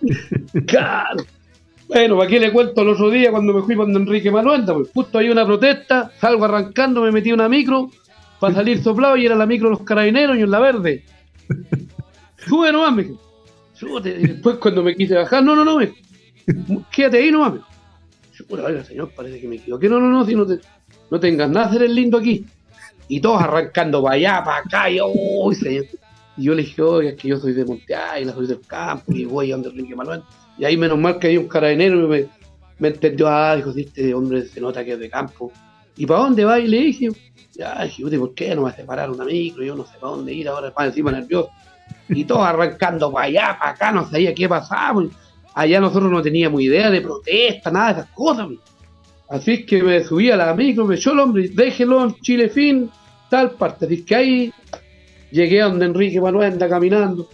claro. Bueno, ¿para qué le cuento el otro día cuando me fui con Enrique Manuenda? Pues justo hay una protesta, salgo arrancando, me metí una micro para salir soplado y era la micro de los carabineros y en la verde. Sube nomás, me. Súbete. Y después cuando me quise bajar, no, no, no, me. Quédate ahí nomás, me. Yo, oiga, señor, parece que me equivoqué. No, no, no, si no, te, no tengas nada, el lindo aquí. Y todos arrancando para allá, para acá, y uy, señor. Y yo le dije, oiga, es que yo soy de Monte Águila, soy del campo, y voy a donde Enrique Manuel. Y ahí menos mal que había un carabinero y me, me entendió, ah, dijo, este hombre se nota que es de campo. ¿y para dónde va? Y le dije, "Puta, ¿por qué no me hace parar una micro? Yo no sé para dónde ir ahora, para encima nervioso. Y todos arrancando para allá, para acá, no sabía qué pasaba. Allá nosotros no teníamos idea de protesta, nada de esas cosas. pues. Así es que me subí a la micro, me echó el hombre, déjelo en Chile Fin, tal parte. Así es que ahí llegué a donde Enrique Manuel anda caminando,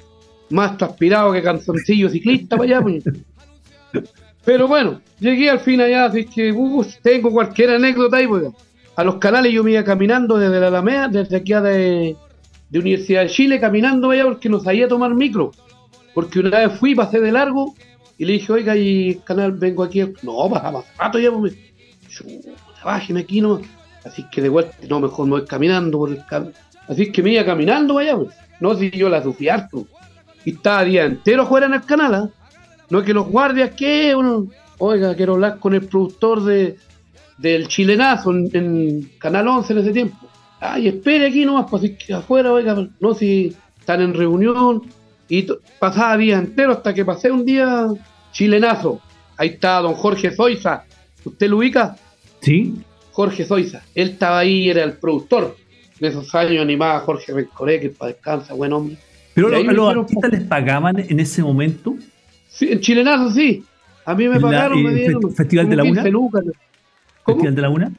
más transpirado que canzoncillo ciclista para allá. pues. Pero bueno, llegué al fin allá, así que uh, tengo cualquier anécdota ahí, pues. A los canales yo me iba caminando desde la Alameda, desde aquí a de, de Universidad de Chile, caminando allá porque no sabía tomar micro. Porque una vez fui, pasé de largo y le dije, oiga, y canal, vengo aquí. No, pasamos hace rato ya, pues. bájeme aquí nomás. Así que de vuelta, no, mejor me voy caminando por el camino. Así que me iba caminando para allá, pues. No, si yo la sufrí harto. Y estaba día entero fuera en el canal, ¿ah? No es que los guardias, ¿qué? Oiga, quiero hablar con el productor de, del chilenazo en, en Canal 11 en ese tiempo. Ay, espere aquí nomás, pues que afuera, oiga, no, si están en reunión. Y pasaba días enteros hasta que pasé un día chilenazo. Ahí está don Jorge Zoiza. ¿Usted lo ubica? Sí. Jorge Zoiza. Él estaba ahí, era el productor. De esos años animaba a Jorge Rencoré, que para descansa, buen hombre. Pero lo- a los artistas les pagaban en ese momento. Sí, en chilenazo sí. A mí me la- pagaron, me dieron Fe- Festival de la Una. 15 lucas. Festival de la Una.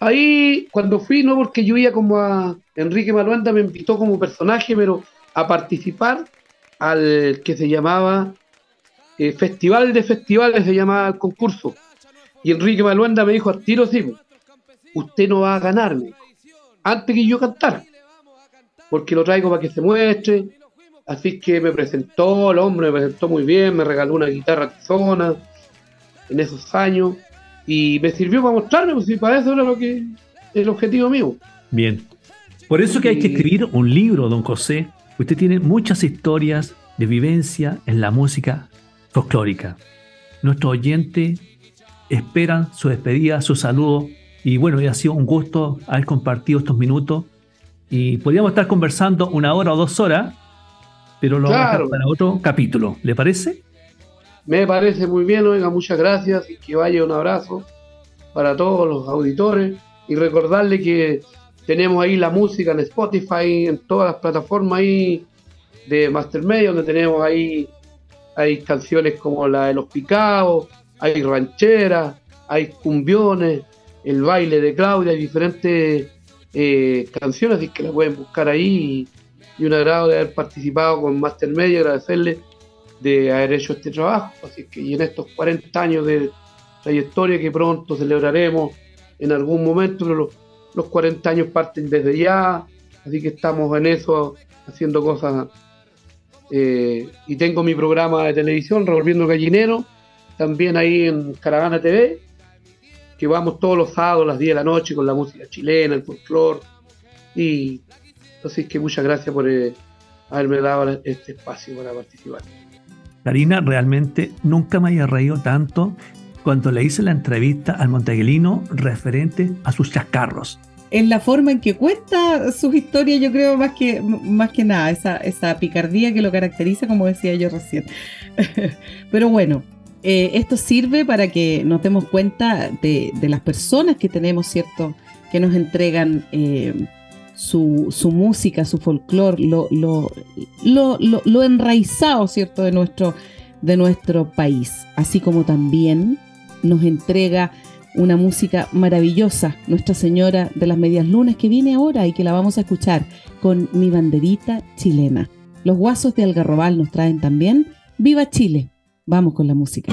Ahí, cuando fui, no porque yo iba como a. Enrique Maluenda me invitó como personaje, pero a participar al que se llamaba eh, Festival de Festivales, se llamaba el concurso. Y Enrique Maluenda me dijo al tiro, sí, usted no va a ganar, me dijo, antes que yo cantara, porque lo traigo para que se muestre. Así que me presentó, el hombre me presentó muy bien, me regaló una guitarra tizona en esos años y me sirvió para mostrarme, pues para eso era lo que el objetivo mío. Bien. Por eso que hay que escribir un libro, don José. Usted tiene muchas historias de vivencia en la música folclórica. Nuestros oyentes esperan su despedida, su saludo. Y bueno, ha sido un gusto haber compartido estos minutos. Y podríamos estar conversando una hora o dos horas, pero lo vamos a dejar Claro. para otro capítulo. ¿Le parece? Me parece muy bien, oiga, muchas gracias y que vaya un abrazo para todos los auditores y recordarle que tenemos ahí la música en Spotify, en todas las plataformas ahí de Master Media, donde tenemos ahí hay canciones como la de los picados, hay rancheras, hay cumbiones, el baile de Claudia, hay diferentes eh, canciones, así que la pueden buscar ahí y, un agrado de haber participado con Master Media, agradecerle de haber hecho este trabajo. Así que y en estos 40 años de trayectoria que pronto celebraremos en algún momento, pero los, los 40 años parten desde ya, así que estamos en eso haciendo cosas. eh, y tengo mi programa de televisión, Revolviendo Gallinero, también ahí en Caravana TV, que vamos todos los sábados las 10 de la noche con la música chilena, el folclore. Y así que muchas gracias por eh, haberme dado este espacio para participar. Karina, realmente nunca me haya reído tanto cuando le hice la entrevista al monteguelino referente a sus chascarros. en la forma en que cuenta sus historias, yo creo más que, más que nada, esa, esa picardía que lo caracteriza, como decía yo recién. Pero bueno, eh, esto sirve para que nos demos cuenta de, de las personas que tenemos, ¿cierto? Que nos entregan eh, su, su música, su folclore, lo, lo, lo, lo, enraizado, ¿cierto? De nuestro, de nuestro país. Así como también nos entrega una música maravillosa, Nuestra Señora de las Medias Lunas, que viene ahora y que la vamos a escuchar con mi banderita chilena. Los guasos de Algarrobal nos traen también Viva Chile. Vamos con la música.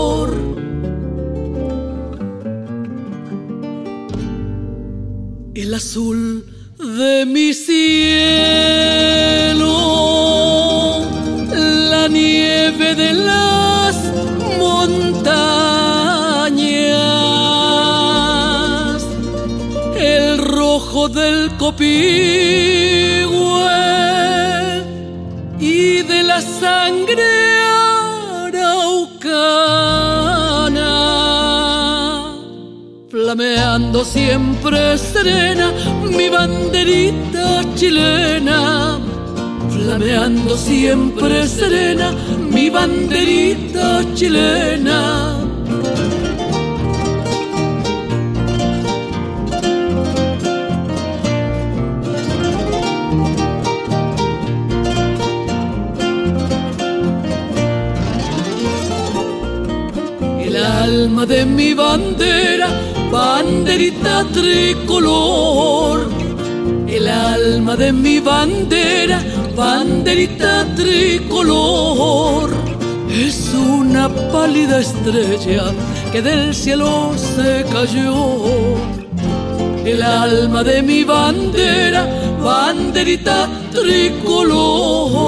el azul de mi cielo, la nieve de las montañas, el rojo del copí siempre serena mi banderita chilena, flameando siempre serena mi banderita chilena. El alma de mi bandera, tricolor. El alma de mi bandera, banderita tricolor. Es una pálida estrella que del cielo se cayó. El alma de mi bandera, banderita tricolor.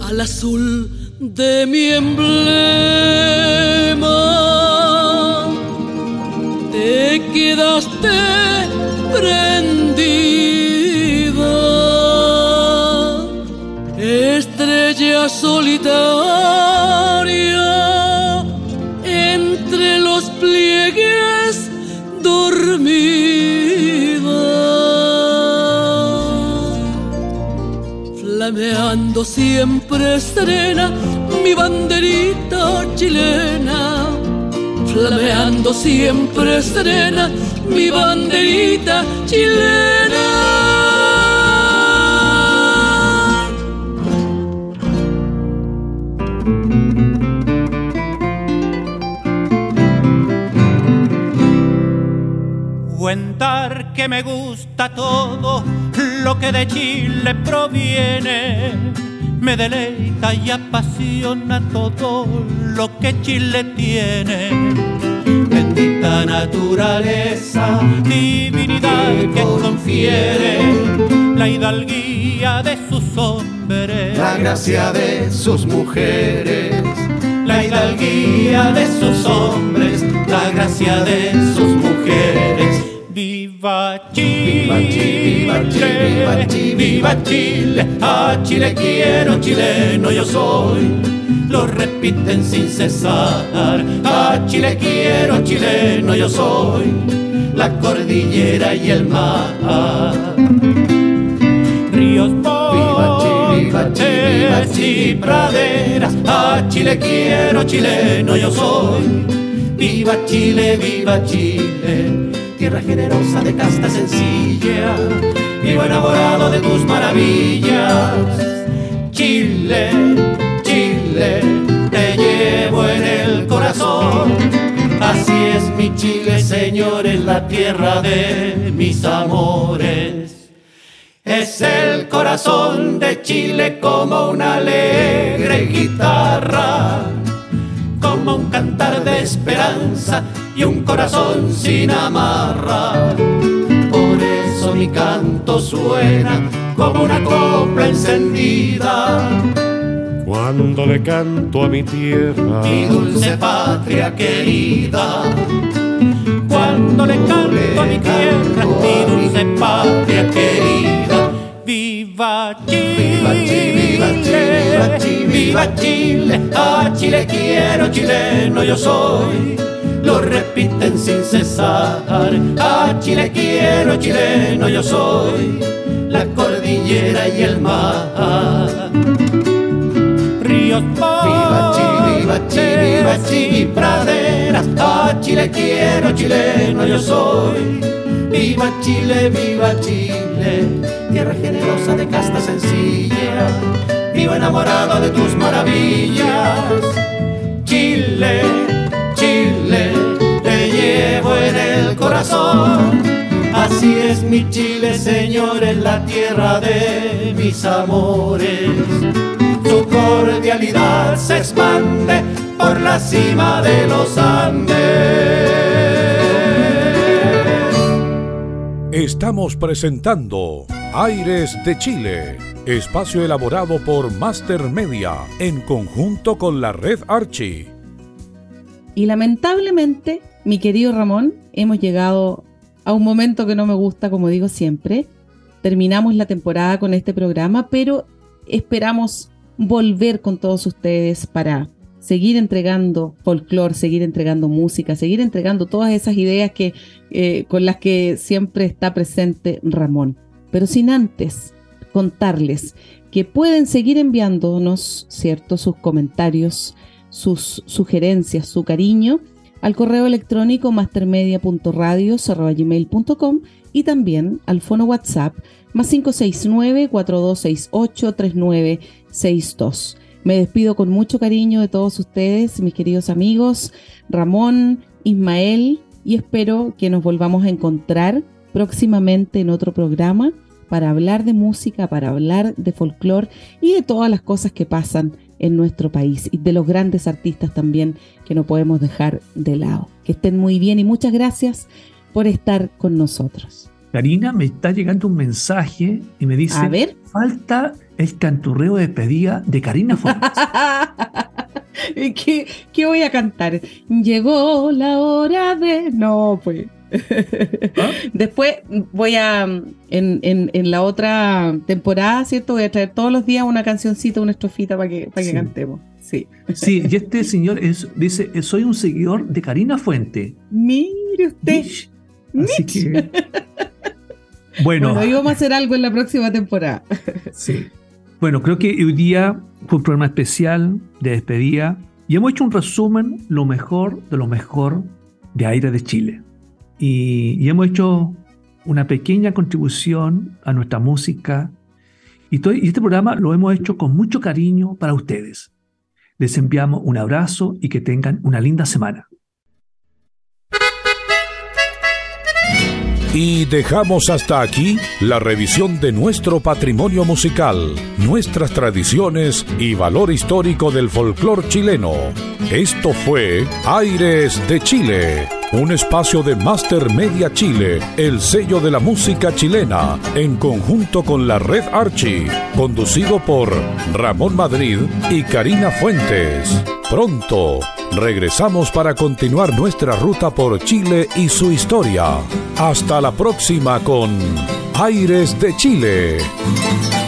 Al azul de mi emblema. Te quedaste prendida, estrella solitaria entre los pliegues dormida, flameando siempre serena mi banderita chilena flameando siempre serena mi banderita chilena. Cuentar que me gusta todo lo que de Chile proviene. Me deleita y apasiona todo lo que Chile tiene. Bendita naturaleza, divinidad que confiere la hidalguía de sus hombres, la gracia de sus mujeres, la hidalguía de sus hombres, la gracia de sus mujeres. Viva Chile, viva Chile, viva Chile, viva Chile, a Chile quiero, chileno yo soy. Lo repiten sin cesar, a Chile quiero, chileno yo soy. La cordillera y el mar. Ríos, Chile, y praderas, a Chile quiero, chileno yo soy. Viva Chile, viva Chile tierra generosa de casta sencilla, vivo enamorado de tus maravillas. Chile, Chile, te llevo en el corazón. Así es mi Chile, Señor, en la tierra de mis amores. Es el corazón de Chile como una alegre guitarra, como un cantar de esperanza y un corazón sin amarra. Por eso mi canto suena como una copla encendida. Cuando le canto a mi tierra, mi dulce patria querida. Cuando le canto a mi tierra, mi dulce patria querida. Viva Chile, viva Chile, viva Chile, viva Chile, a Chile quiero, chileno yo soy lo repiten sin cesar. A Chile quiero, chileno yo soy, la cordillera y el mar. Ríos, viva Chile, viva Chile, viva Chile, y praderas. A Chile quiero, chileno yo soy. Viva Chile, viva Chile, tierra generosa de casta sencilla. Vivo enamorado de tus maravillas. Chile, Chile, corazón. Así es mi Chile, Señor, en la tierra de mis amores. Su cordialidad se expande por la cima de los Andes. Estamos presentando Aires de Chile, espacio elaborado por Master Media en conjunto con la red Archie. Y lamentablemente, mi querido Ramón, hemos llegado a un momento que no me gusta, como digo siempre. Terminamos la temporada con este programa, pero esperamos volver con todos ustedes para seguir entregando folclore, seguir entregando música, seguir entregando todas esas ideas que, eh, con las que siempre está presente Ramón. Pero sin antes contarles que pueden seguir enviándonos, ¿cierto?, sus comentarios, sus sugerencias, su cariño al correo electrónico mastermedia.radios.gmail.com y también al fono WhatsApp más 569-4268-3962. Me despido con mucho cariño de todos ustedes, mis queridos amigos, Ramón, Ismael, y espero que nos volvamos a encontrar próximamente en otro programa para hablar de música, para hablar de folclore y de todas las cosas que pasan en nuestro país y de los grandes artistas también que no podemos dejar de lado. Que estén muy bien y muchas gracias por estar con nosotros. Karina, me está llegando un mensaje y me dice, A ver. falta el canturreo de pedida de Karina Fuentes. ¿Qué, ¿Qué voy a cantar? Llegó la hora de... No, pues... Después voy a, en, en- en la otra temporada, ¿cierto? Voy a traer todos los días una cancioncita, una estrofita para que, para que cantemos. Sí. Sí, y este señor es, dice, soy un seguidor de Karina Fuente. Mire usted. Así que... Bueno, Bueno, hoy vamos a hacer algo en la próxima temporada. sí. Bueno, creo que hoy día fue un programa especial de despedida y hemos hecho un resumen, lo mejor de lo mejor de Aire de Chile. Y, hemos hecho una pequeña contribución a nuestra música. Y, todo- y este programa lo hemos hecho con mucho cariño para ustedes. Les enviamos un abrazo y que tengan una linda semana. Y dejamos hasta aquí la revisión de nuestro patrimonio musical, nuestras tradiciones y valor histórico del folclor chileno. Esto fue Aires de Chile, un espacio de Master Media Chile, el sello de la música chilena, en conjunto con la Red Archie, conducido por Ramón Madrid y Karina Fuentes. Pronto regresamos para continuar nuestra ruta por Chile y su historia. Hasta la próxima con Aires de Chile.